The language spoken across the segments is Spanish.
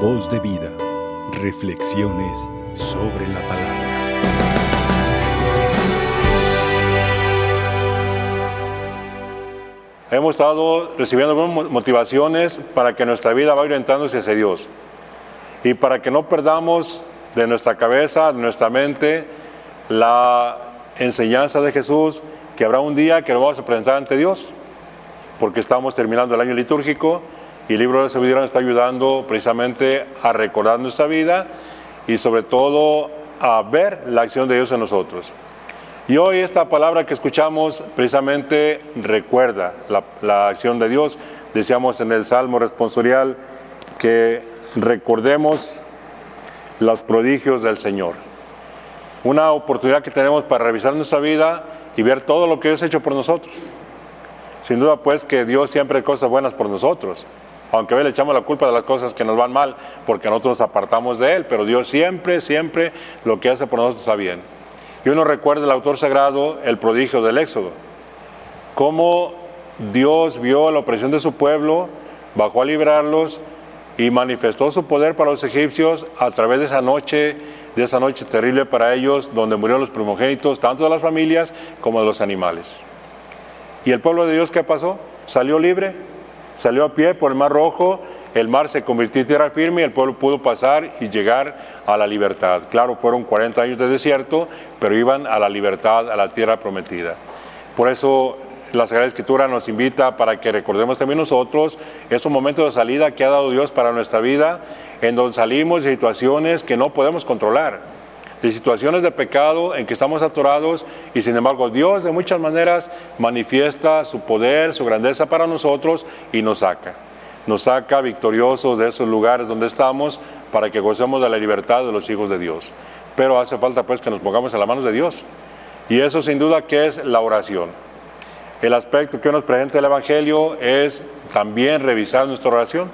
Voz de vida. Reflexiones sobre la palabra. Hemos estado recibiendo motivaciones para que nuestra vida vaya orientándose hacia Dios y para que no perdamos de nuestra cabeza, de nuestra mente, la enseñanza de Jesús, que habrá un día que lo vamos a presentar ante Dios, porque estamos terminando el año litúrgico y el libro de sabiduría nos está ayudando precisamente a recordar nuestra vida y sobre todo a ver la acción de Dios en nosotros. Y hoy esta palabra que escuchamos precisamente recuerda la, la acción de Dios. Decíamos en el Salmo responsorial que recordemos los prodigios del Señor. Una oportunidad que tenemos para revisar nuestra vida y ver todo lo que Dios ha hecho por nosotros. Sin duda pues que Dios siempre hace cosas buenas por nosotros. Aunque hoy le echamos la culpa de las cosas que nos van mal porque nosotros nos apartamos de Él, pero Dios siempre, siempre lo que hace por nosotros está bien. Y uno recuerda el autor sagrado el prodigio del Éxodo. Cómo Dios vio la opresión de su pueblo, bajó a librarlos y manifestó su poder para los egipcios a través de esa noche, de esa noche terrible para ellos, donde murieron los primogénitos, tanto de las familias como de los animales. ¿Y el pueblo de Dios qué pasó? Salió libre, salió a pie por el mar rojo, el mar se convirtió en tierra firme y el pueblo pudo pasar y llegar a la libertad. Claro, fueron 40 años de desierto, pero iban a la libertad, a la tierra prometida. Por eso la Sagrada Escritura nos invita para que recordemos también nosotros esos momentos de salida que ha dado Dios para nuestra vida, en donde salimos de situaciones que no podemos controlar, de situaciones de pecado en que estamos atorados y sin embargo Dios de muchas maneras manifiesta su poder, su grandeza para nosotros y nos saca. Nos saca victoriosos de esos lugares donde estamos para que gocemos de la libertad de los hijos de Dios. Pero hace falta pues que nos pongamos en las manos de Dios. Y eso sin duda que es la oración. El aspecto que nos presenta el Evangelio es también revisar nuestra oración.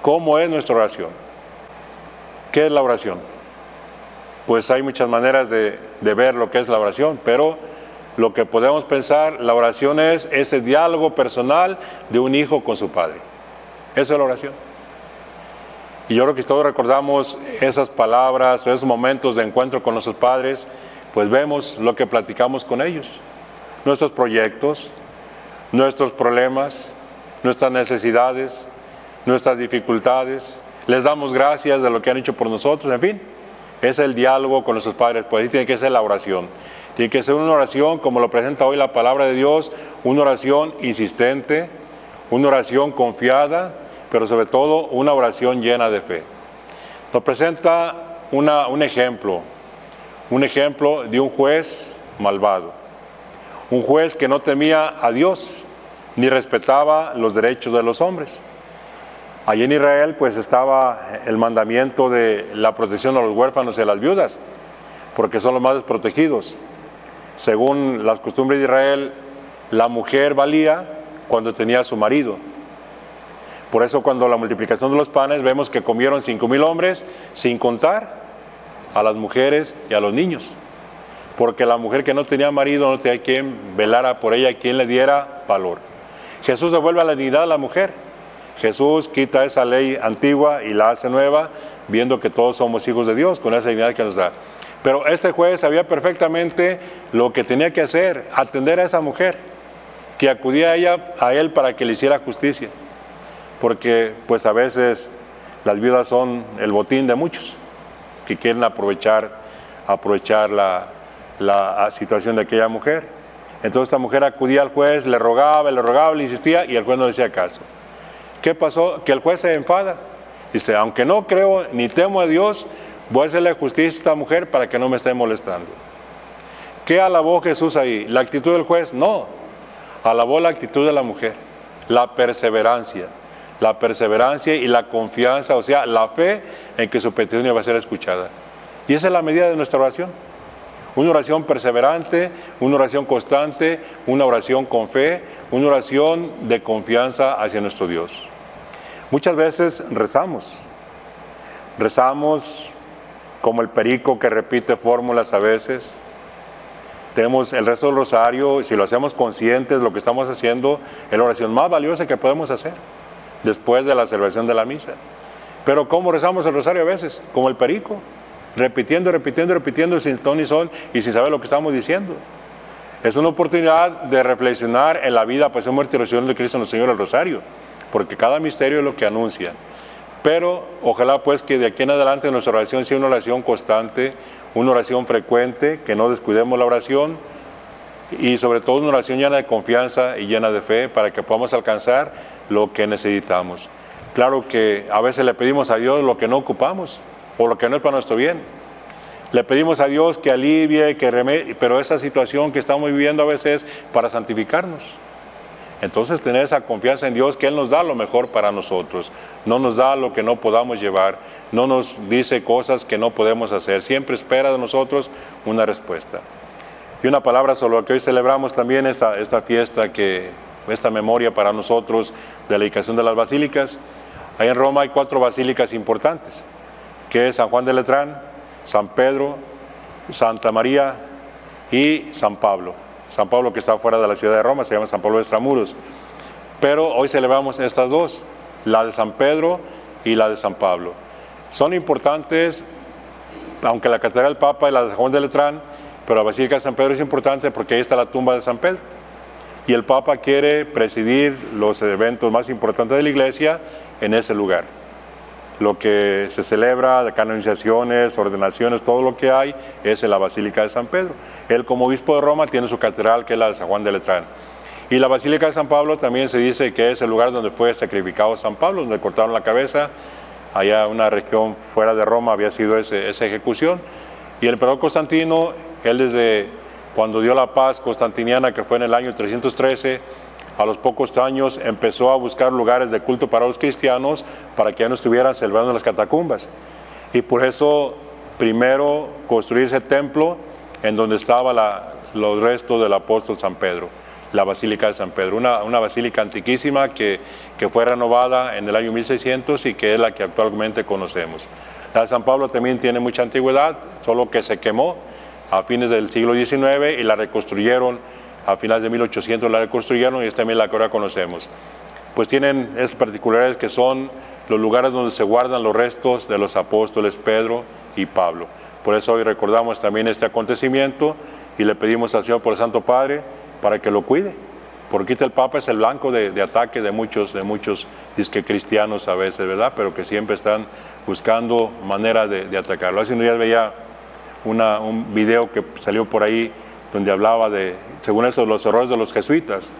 ¿Cómo es nuestra oración? ¿Qué es la oración? Pues hay muchas maneras de, ver lo que es la oración, pero lo que podemos pensar, la oración es ese diálogo personal de un hijo con su padre. Eso es la oración. Y yo creo que todos recordamos esas palabras, esos momentos de encuentro con nuestros padres, pues vemos lo que platicamos con ellos nuestros proyectos, nuestros problemas, nuestras necesidades, nuestras dificultades. Les damos gracias de lo que han hecho por nosotros, en fin. Es el diálogo con nuestros padres, pues ahí tiene que ser la oración. Tiene que ser una oración, como lo presenta hoy la palabra de Dios, una oración insistente, una oración confiada, pero sobre todo una oración llena de fe. Nos presenta un ejemplo, un ejemplo de un juez malvado un juez que no temía a Dios ni respetaba los derechos de los hombres. Allí en Israel pues estaba el mandamiento de la protección a los huérfanos y a las viudas, porque son los más desprotegidos. Según las costumbres de Israel, la mujer valía cuando tenía a su marido. Por eso cuando la multiplicación de los panes vemos que comieron cinco mil hombres sin contar a las mujeres y a los niños porque la mujer que no tenía marido no tenía quien velara por ella, quien le diera valor. Jesús devuelve a la dignidad a la mujer. Jesús quita esa ley antigua y la hace nueva, viendo que todos somos hijos de Dios, con esa dignidad que nos da. Pero este juez sabía perfectamente lo que tenía que hacer, atender a esa mujer, que acudía a, ella, a él para que le hiciera justicia. Porque pues a veces las viudas son el botín de muchos que quieren aprovechar, aprovechar la, la situación de aquella mujer. Entonces esta mujer acudía al juez, le rogaba, le rogaba, le insistía y el juez no le hacía caso. ¿Qué pasó? Que el juez se enfada. Dice, aunque no creo ni temo a Dios, voy a hacerle justicia a esta mujer para que no me esté molestando. ¿Qué alabó Jesús ahí? ¿La actitud del juez? No. Alabó la actitud de la mujer, la perseverancia. La perseverancia y la confianza, o sea, la fe en que su petición iba a ser escuchada. Y esa es la medida de nuestra oración. Una oración perseverante, una oración constante, una oración con fe, una oración de confianza hacia nuestro Dios. Muchas veces rezamos, rezamos como el perico que repite fórmulas a veces. Tenemos el resto del rosario, si lo hacemos conscientes de lo que estamos haciendo, es la oración más valiosa que podemos hacer después de la celebración de la misa. Pero ¿cómo rezamos el rosario a veces? Como el perico, repitiendo, repitiendo, repitiendo sin ton y son y sin saber lo que estamos diciendo. Es una oportunidad de reflexionar en la vida, pasión, muerte y resurrección de Cristo nuestro Señor el rosario, porque cada misterio es lo que anuncia. Pero ojalá pues que de aquí en adelante nuestra oración sea una oración constante, una oración frecuente, que no descuidemos la oración y sobre todo una oración llena de confianza y llena de fe para que podamos alcanzar lo que necesitamos. Claro que a veces le pedimos a Dios lo que no ocupamos o lo que no es para nuestro bien. Le pedimos a Dios que alivie, que remedie, pero esa situación que estamos viviendo a veces es para santificarnos. Entonces tener esa confianza en Dios que Él nos da lo mejor para nosotros, no nos da lo que no podamos llevar, no nos dice cosas que no podemos hacer, siempre espera de nosotros una respuesta. Y una palabra sobre lo que hoy celebramos también esta, esta fiesta, que, esta memoria para nosotros de la dedicación de las basílicas. Ahí en Roma hay cuatro basílicas importantes, que es San Juan de Letrán, San Pedro, Santa María y San Pablo. San Pablo que está fuera de la ciudad de Roma, se llama San Pablo de Extramuros. Pero hoy celebramos estas dos, la de San Pedro y la de San Pablo. Son importantes, aunque la Catedral del Papa y la de San Juan de Letrán, pero la Basílica de San Pedro es importante porque ahí está la tumba de San Pedro. Y el Papa quiere presidir los eventos más importantes de la Iglesia en ese lugar. Lo que se celebra de canonizaciones, ordenaciones, todo lo que hay es en la Basílica de San Pedro. Él como obispo de Roma tiene su catedral que es la de San Juan de Letrán. Y la Basílica de San Pablo también se dice que es el lugar donde fue sacrificado San Pablo, donde cortaron la cabeza. Allá una región fuera de Roma había sido esa ejecución. Y el emperador Constantino, él desde cuando dio la paz constantiniana, que fue en el año 313, a los pocos años empezó a buscar lugares de culto para los cristianos para que ya no estuvieran celebrando las catacumbas. Y por eso primero construir ese templo en donde estaban los restos del apóstol San Pedro, la Basílica de San Pedro, una, basílica antiquísima que, que, fue renovada en el año 1600 y que es la que actualmente conocemos. La de San Pablo también tiene mucha antigüedad, solo que se quemó a fines del siglo XIX y la reconstruyeron a finales de 1800, la reconstruyeron y es también la que ahora conocemos. Pues tienen esas particularidades que son los lugares donde se guardan los restos de los apóstoles Pedro y Pablo. Por eso hoy recordamos también este acontecimiento y le pedimos al Señor por el Santo Padre para que lo cuide. Porque el Papa es el blanco de, ataque de muchos, de muchos disque cristianos a veces, ¿verdad? Pero que siempre están buscando manera de, atacarlo. Hace un día veía un video que salió por ahí donde hablaba de, según eso, los errores de los jesuitas.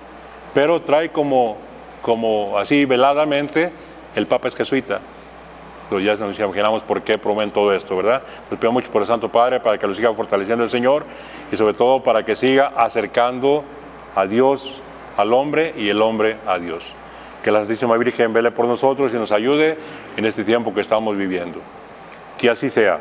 Pero trae como, como así veladamente, el Papa es jesuita ya nos imaginamos por qué promueven todo esto, ¿verdad? Les pido mucho por el Santo Padre para que lo siga fortaleciendo el Señor y sobre todo para que siga acercando a Dios al hombre y el hombre a Dios. Que la Santísima Virgen vele por nosotros y nos ayude en este tiempo que estamos viviendo. Que así sea.